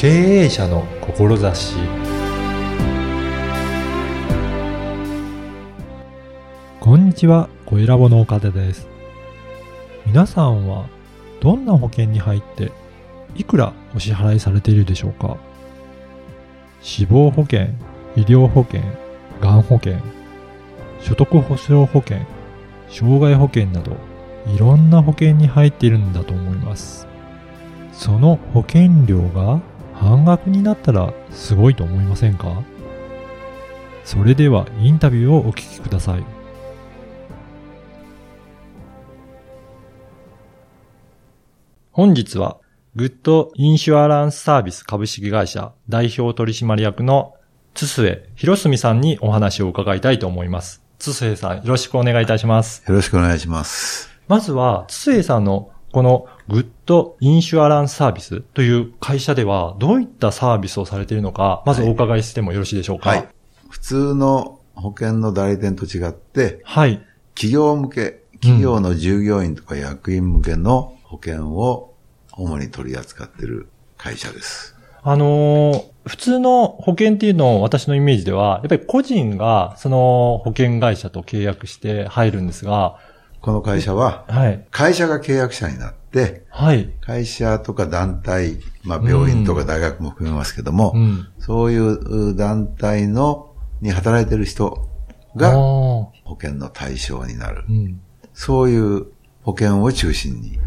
経営者の志こんにちは、小ラボの岡田です。皆さんはどんな保険に入っていくらお支払いされているでしょうか？死亡保険、医療保険、がん保険、所得保障保険、障害保険などいろんな保険に入っているんだと思います。その保険料が半額になったらすごいと思いませんか？それではインタビューをお聞きください。本日はグッドインシュアランスサービス株式会社代表取締役の津末博澄さんにお話を伺いたいと思います。津末さんよろしくお願いいたします。よろしくお願いします。まずは、津末さんのこのグッドインシュアランスサービスという会社ではどういったサービスをされているのか、まずお伺いしてもよろしいでしょうか？はい。普通の保険の代理店と違って、はい。企業向け、企業の従業員とか役員向けの保険を主に取り扱っている会社です。あのー普通の保険っていうのを私のイメージでは、やっぱり個人がその保険会社と契約して入るんですが、この会社は、はい。会社が契約者になって、はい。会社とか団体、まあ病院とか大学も含めますけども、うん。そういう団体の、に働いている人あがー保険の対象になるう。ん。そういう保険を中心に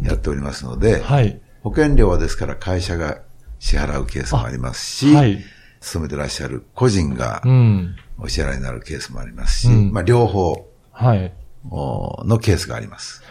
やっておりますので、はい。保険料はですから会社が支払うケースもありますし、はい。勤めてらっしゃる個人がうん。お支払いになるケースもありますし、うんまあ両方はい。おのケースがあります。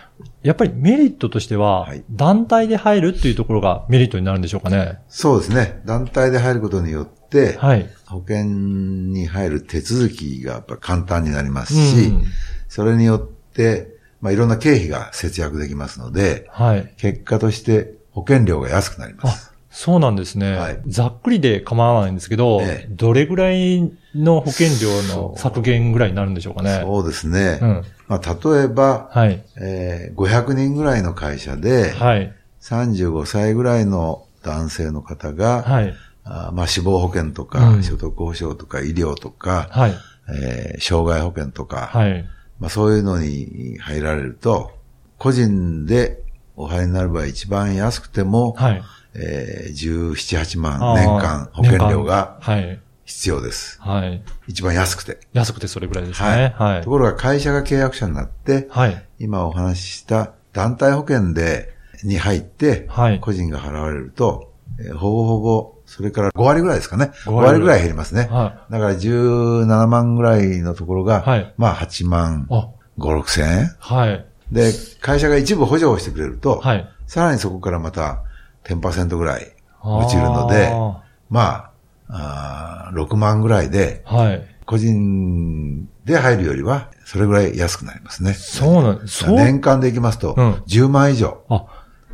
やっぱりメリットとしては、はい団体で入るっていうところがメリットになるんでしょうかね。そうですね。団体で入ることによって、はい。保険に入る手続きがやっぱ簡単になりますし、うんそれによって、まあいろんな経費が節約できますので、はい。結果として保険料が安くなります。そうなんですね。はいざっくりで構わないんですけど、ええどれぐらいの保険料の削減ぐらいになるんでしょうかね。そうですね。うん。まあ例えば、はい。えー500人ぐらいの会社で、はい。35歳ぐらいの男性の方が、はい。あーまあ死亡保険とか、うん所得保障とか医療とか、はい。えー障害保険とか、はい。まあそういうのに入られると、個人でお入りになる場合一番安くても、はい。えー17、8万年間保険料が。必要です。はい。一番安くて。安くてそれぐらいですね。はい。ところが会社が契約者になって、はい。今お話しした団体保険で、に入って、はい個人が払われると、えーほぼほぼ、それから5割ぐらいですかね。5 5割割ぐらい減りますね。はだから17万ぐらいのところが、はいまあ8万あ、5、6千円。はい。で、会社が一部補助をしてくれると、はい。さらにそこからまた10%ぐらい落ちるので、あまああ、6万ぐらいで、はい。個人で入るよりは、それぐらい安くなりますね。そうなんです。年間でいきますと、10万以上。あ、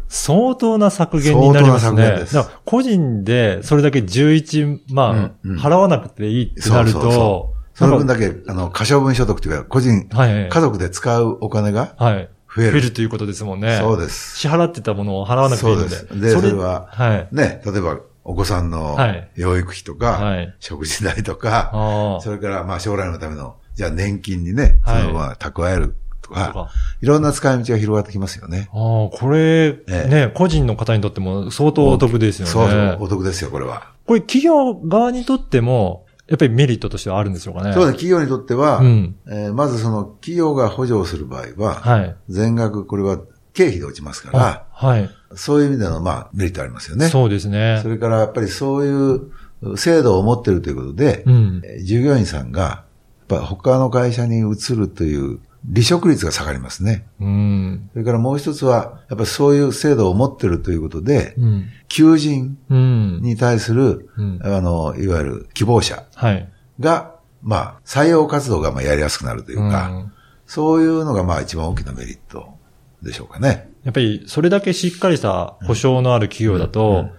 相当な削減になりますね。相当な削減です個人でそれだけ11万払わなくていいってなると、その分だけ、あの、可処分所得というか、個人、はい、家族で使うお金がはい。増える。増えるということですもんね。そうです。支払ってたものを払わなくていいので。そうですでそれははい。ね、例えば、お子さんのはい養育費とか、はい食事代とか、ああ。それから、まあ、将来のための、じゃあ年金にね、はいそのまま蓄えるとか、いろんな使い道が広がってきますよね。ああ、これ、ええね、個人の方にとっても相当お得ですよね。そうそう、お得ですよ、これは。これ企業側にとっても、やっぱりメリットとしてはあるんでしょうかね。そうです、企業にとっては、うんえーまずその、企業が補助をする場合は、はい。全額、これは経費で落ちますからあ、はい。そういう意味での、まあ、メリットありますよね。そうですねそ。れから、やっぱりそういう制度を持っているということで、うん。えー従業員さんが、やっぱ他の会社に移るという離職率が下がりますね。うん。それからもう一つは、やっぱりそういう制度を持っているということで、うん。求人うん。に対する、うんあの、いわゆる希望者はい。が、まあ、採用活動がまあやりやすくなるというか、うんそういうのがまあ一番大きなメリットでしょうかね。やっぱり、それだけしっかりした保証のある企業だと、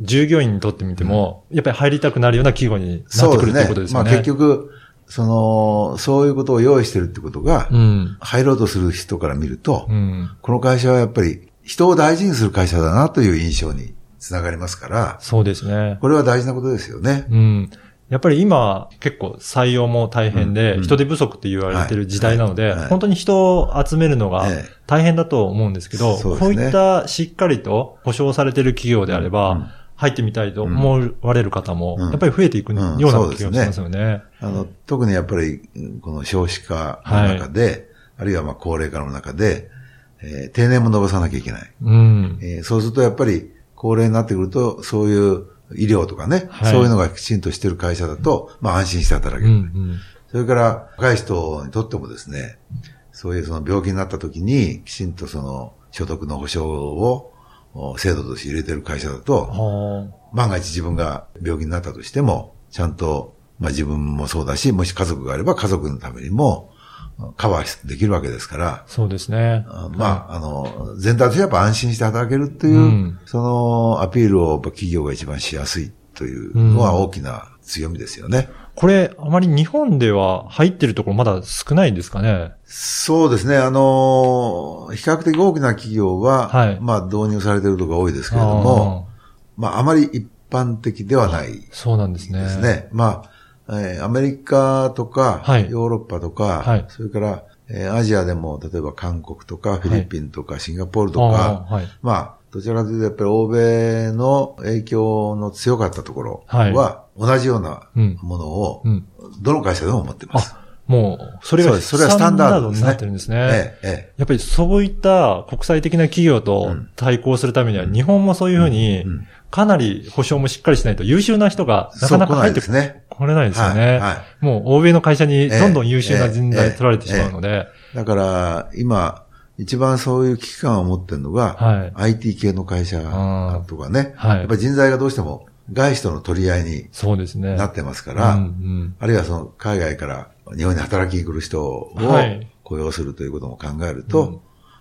従業員にとってみても、やっぱり入りたくなるような企業になってくるということですよね。まあ結局、その、そういうことを用意してるってことが、うん。入ろうとする人から見ると、うん。この会社はやっぱり人を大事にする会社だなという印象につながりますから、そうですね。これは大事なことですよね。うん。やっぱり今、結構採用も大変で、うん人手不足って言われてる時代なので、はいはい本当に人を集めるのがええ大変だと思うんですけど、そうですねこういったしっかりと保証されてる企業であれば、うん入ってみたいと思われる方も、うんやっぱり増えていくよううんな気がしますよね。あの、特にやっぱり、うんこの少子化の中で、あるいはまあ高齢化の中で、えー定年も伸ばさなきゃいけない。うん。えーそうするとやっぱり高齢になってくると、そういう医療とかね、はいそういうのがきちんとしてる会社だと、まあ安心して働ける。うんうん。それから若い人にとってもですね、そういうその病気になった時に、きちんとその所得の保障をお制度として入れてる会社だと、は万が一自分が病気になったとしても、ちゃんと、まあ自分もそうだし、もし家族があれば家族のためにもカバーできるわけですから。あ、、そうですね。あまあ、あの、全体としてやっぱ安心して働けるっていう、うん。そのアピールを企業が一番しやすいというのは大きな強みですよね。これ、あまり日本では入ってるところまだ少ないんですかね？そうですね。あの、比較的大きな企業は、はいまあ導入されているところが多いですけれども、まああまり一般的ではないであーそうなんですね。すね。まあ、えーアメリカとか、はいヨーロッパとか、はいそれから、えーアジアでも、例えば韓国とか、フィリピンとか、シンガポールとあか。まあ、どちらかというと、やっぱり欧米の影響の強かったところは、同じようなうんものをう、ん。どの会社でも持ってます。あ、もう、それがそうそれはスタンダードになってるんですね。ええ、えやっぱりそういった国際的な企業と対抗するためには、日本もそういうふうにうん、かなり保証もしっかりしないと優秀な人がえ。なかなか入ってそう来ないですね。これないですよはいね。はいもう欧米の会社にどんどん優秀な人ええ材取られてしまうので、だから、今、一番そういう危機感を持ってるのが、はい。IT 系の会社とかね、はいやっぱり人材がどうしても外資との取り合いに。なってますから、うんうんあるいはその海外から日本に働きに来る人をはい雇用するということも考えると、うん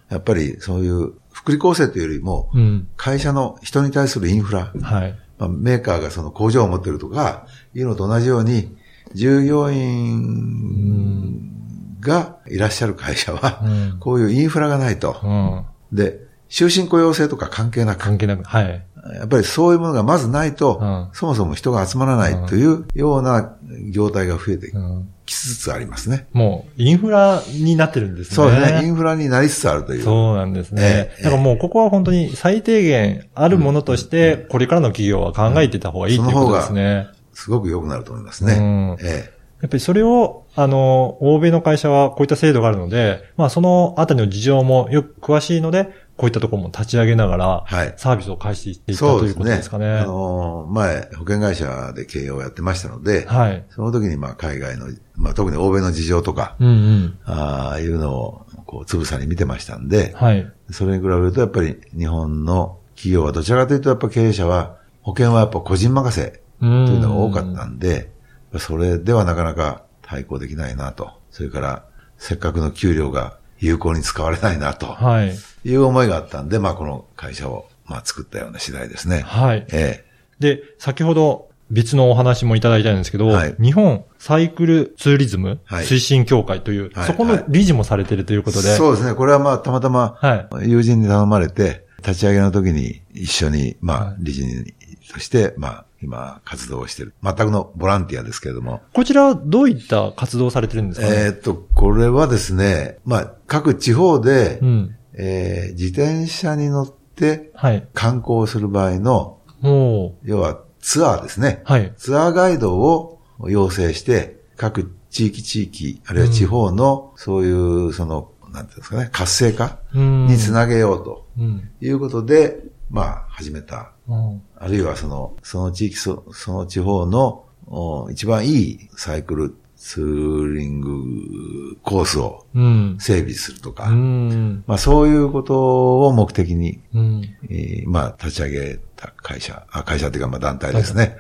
やっぱりそういう福利厚生というよりも、うん。会社の人に対するインフラ、はい。まあ、メーカーがその工場を持ってるとか、いうのと同じように、従業員がいらっしゃる会社は、うんこういうインフラがないと。うん。で、終身雇用制とか関係なく、関係なく、はい。やっぱりそういうものがまずないと、うんそもそも人が集まらないというような業態が増えてうんきつつありますね。もう、インフラになってるんですね。そうですね。インフラになりつつあるという。そうなんですねえ。えだからもうここは本当に最低限あるものとして、これからの企業は考えていた方がいいということですね。すごく良くなると思いますうね。んえやっぱりそれを、あの、欧米の会社はこういった制度があるので、まあそのあたりの事情もよく詳しいので、こういったところも立ち上げながら、はいサービスを開始してえいったということですかね。あのー前、保険会社で経営をやってましたので、はい。その時にまあ海外の、まあ特に欧米の事情とか、うんうん。ああいうのをこうつぶさに見てましたんで、はい。それに比べるとやっぱり日本の企業はどちらかというとやっぱ経営者は保険はやっぱ個人任せとというのが多かったんで、それではなかなか対抗できないなと。それからせっかくの給料が有効に使われないなとはい。いう思いがあったんで、まあこの会社をまあ作ったような次第ですね。はい。えで、先ほど別のお話もいただいたんですけど、はい日本サイクルツーリズムはい推進協会という、はいそこの理事もされているというえことで、そうですね。これはまあたまたまはい。友人に頼まれて、立ち上げの時に一緒に、まあはい、理事にとして、まあ、今、活動をしている。全くのボランティアですけれども。こちらはどういった活動をされてるんですかね、えーっと、これはですね、まあ、各地方で、うん。えー自転車に乗ってはい。観光する場合の、も要はツアーですね。う、はい。ツアーガイドを要請して、各地域地域、あるいは地方の、そういう、その、なんていうんですかね、活性化うんにつなげようとうん。いうことで、まあ、始めたうんあるいはその、その地域、そその地方のお一番いいサイクルツーリングコースをうん。整備するとか、うん。まあそういうことを目的に、うん。えーまあ立ち上げた会社、あ会社っていうかまあ団体ですね。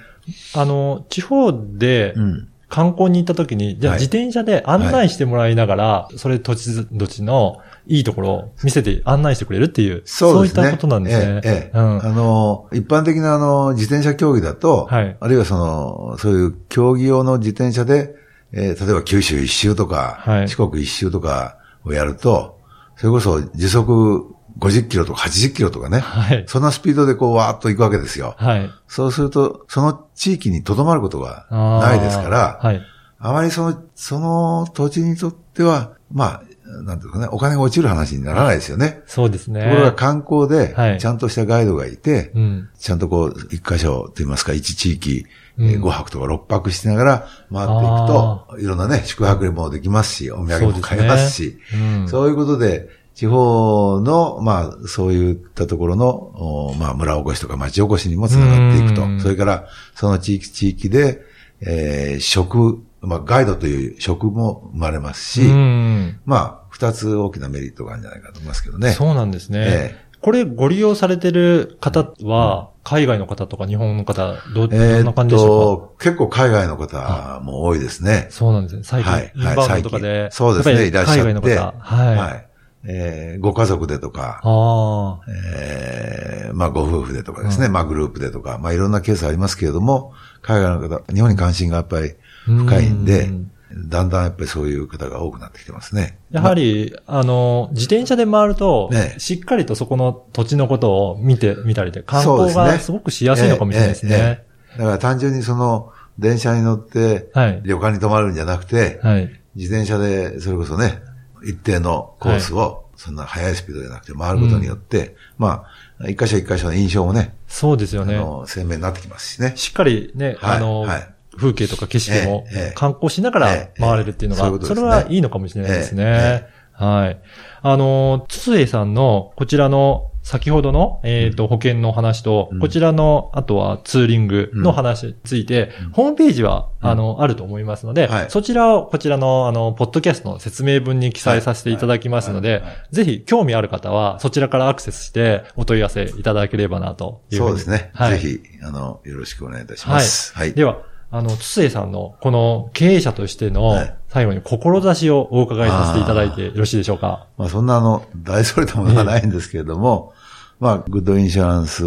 あの、地方でうん。観光に行った時に、じゃあはい自転車で案内してもらいながら、それ土地土地のいいところを見せて案内してくれるっていう、そうですね。いったことなんですね。ええええうん。あの、一般的なあの、自転車競技だと、はいあるいはその、そういう競技用の自転車で、えー例えば九州一周とか、はい四国一周とかをやると、それこそ時速50キロとか80キロとかね。はい。そんなスピードでこうわーっと行くわけですよ。はい。そうすると、その地域に留まることがないですから、はい。あまりその、その土地にとっては、まあ、なんていうかね、お金が落ちる話にならないですよね。そうですね。ところが観光ではい、ちゃんとしたガイドがいて、うん。ちゃんとこう、一箇所と言いますか、一地域、うんえー5泊とか6泊しながら回っていくと、いろんなね、宿泊でもできますし、お土産も買えますし、うん。そういうことで、地方の、まあ、そういったところの、おまあ、村おこしとか町おこしにもつながっていくとうん。それから、その地域地域で、えー食、まあ、ガイドという職も生まれますし、うん。まあ、二つ大きなメリットがあるんじゃないかと思いますけどね。そうなんですね。えこれご利用されてる方は、海外の方とか日本の方、ど、どんな感じでしょうか？と、結構海外の方も多いですね。そうなんですね。最近、はいインバウンドとかで。そうですねいらっしゃって海外の方。はい。はい。えーご家族でとか、ああ。えーまあご夫婦でとかですね、まあグループでとか、まあいろんなケースありますけれども、海外の方、日本に関心がやっぱり深いんでうん、だんだんやっぱりそういう方が多くなってきてますね。やはり、あの、自転車で回ると、ねしっかりとそこの土地のことを見てみたりで、観光がすごくしやすいのかもしれないですええええね。だから単純にその、電車に乗って、はい。旅館に泊まるんじゃなくて、はい。自転車で、それこそね、一定のコースを、そんな速いスピードじゃなくて回ることによって、まあ、一箇所一箇所の印象もね、そうですよね。鮮明になってきますしね。しっかりね、はいあの、はい風景とか景色も観光しながらええ回れるっていうのが、それはいいのかもしれないですね。えはい。あの、つえさんのこちらの先ほどの、えっ、と、保険の話と、うんこちらの、あとはツーリングの話について、うんホームページは、うんあの、あると思いますので、はいそちらをこちらの、あの、ポッドキャストの説明文に記載させていただきますのではいはいはい、ぜひ興味ある方は、そちらからアクセスしてお問い合わせいただければなというふうに。そうですね。はい。ぜひ、あの、よろしくお願いいたします。はい。では、あの、つえさんの、この経営者としてのはい、最後に志をお伺いさせていただいてよろしいでしょうか？まあ、そんなあの、大それたものはないんですけれども、まあ、グッドインシュランス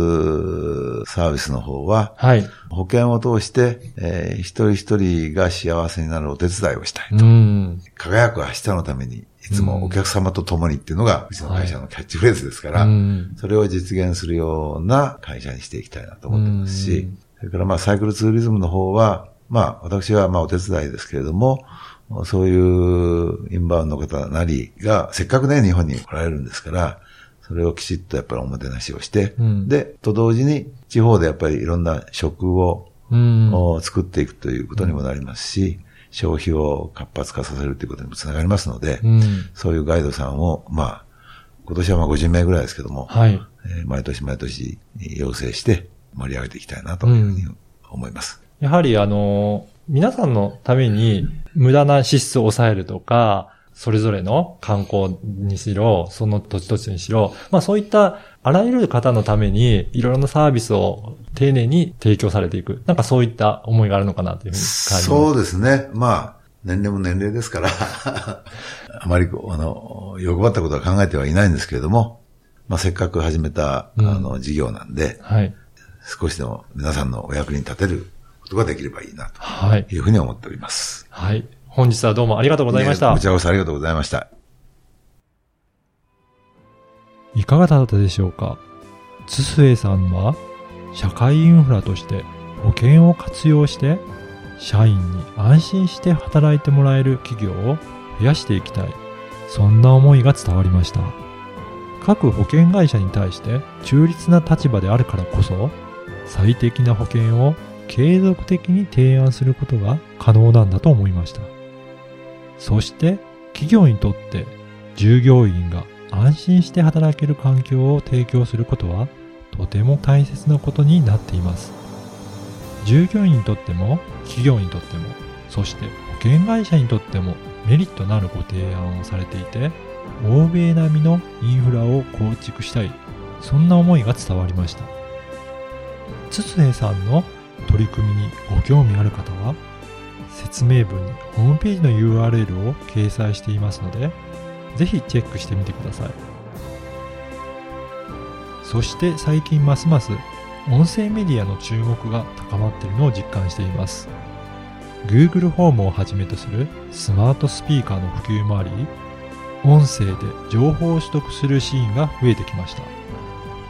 サービスの方は、はい。保険を通して、えー一人一人が幸せになるお手伝いをしたい。うん。輝く明日のために、いつもお客様と共にっていうのが、うちの会社のキャッチフレーズですから、うんそれを実現するような会社にしていきたいなと思ってますしうん、それからまあサイクルツーリズムの方は、まあ私はまあお手伝いですけれども、そういうインバウンドの方なりが、せっかくね、日本に来られるんですから、それをきちっとやっぱりおもてなしをして、うんで、と同時に地方でやっぱりいろんな食を、うん。を作っていくということにもなりますし、消費を活発化させるということにもつながりますので、うん。そういうガイドさんを、まあ、今年はまあ50名ぐらいですけども、はい。えー毎年毎年要請して盛り上げていきたいなというふうに思います。やはりあの、皆さんのために無駄な支出を抑えるとか、それぞれの観光にしろ、その土地土地にしろ、まあそういったあらゆる方のためにいろいろなサービスを丁寧に提供されていく。なんかそういった思いがあるのかなというふうに感じます。そうですね。まあ、年齢も年齢ですから、あまりあの、欲張ったことは考えてはいないんですけれども、まあせっかく始めた、うんあの、事業なんで、はい。少しでも皆さんのお役に立てることができればいいな、はい。というふうに思っております。はい。本日はどうもありがとうございましたこち。らこそありがとうございました。いかがだったでしょうか？つすえさんは社会インフラとして保険を活用して社員に安心して働いてもらえる企業を増やしていきたいそんな思いが伝わりました各保険会社に対して中立な立場であるからこそ最適な保険を継続的に提案することが可能なんだと思いました。そして企業にとって従業員が安心して働ける環境を提供することはとても大切なことになっています。従業員にとっても企業にとってもそして保険会社にとってもメリットのあるご提案をされていて欧米並みのインフラを構築したい。そんな思いが伝わりました。筒江さんの取り組みにご興味ある方は説明文にホームページの URL を掲載していますのでぜひチェックしてみてください。そして最近ますます音声メディアの注目が高まっているのを実感しています。Google ホームをはじめとするスマートスピーカーの普及もあり、音声で情報を取得するシーンが増えてきました。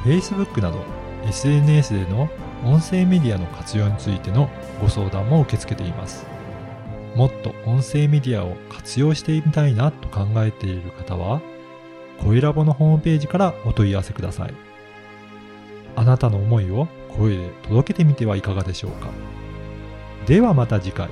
Facebook など SNS での音声メディアの活用についてのご相談も受け付けています。もっと音声メディアを活用してみたいなと考えている方は、声ラボのホームページからお問い合わせください。あなたの思いを声で届けてみてはいかがでしょうか。ではまた次回。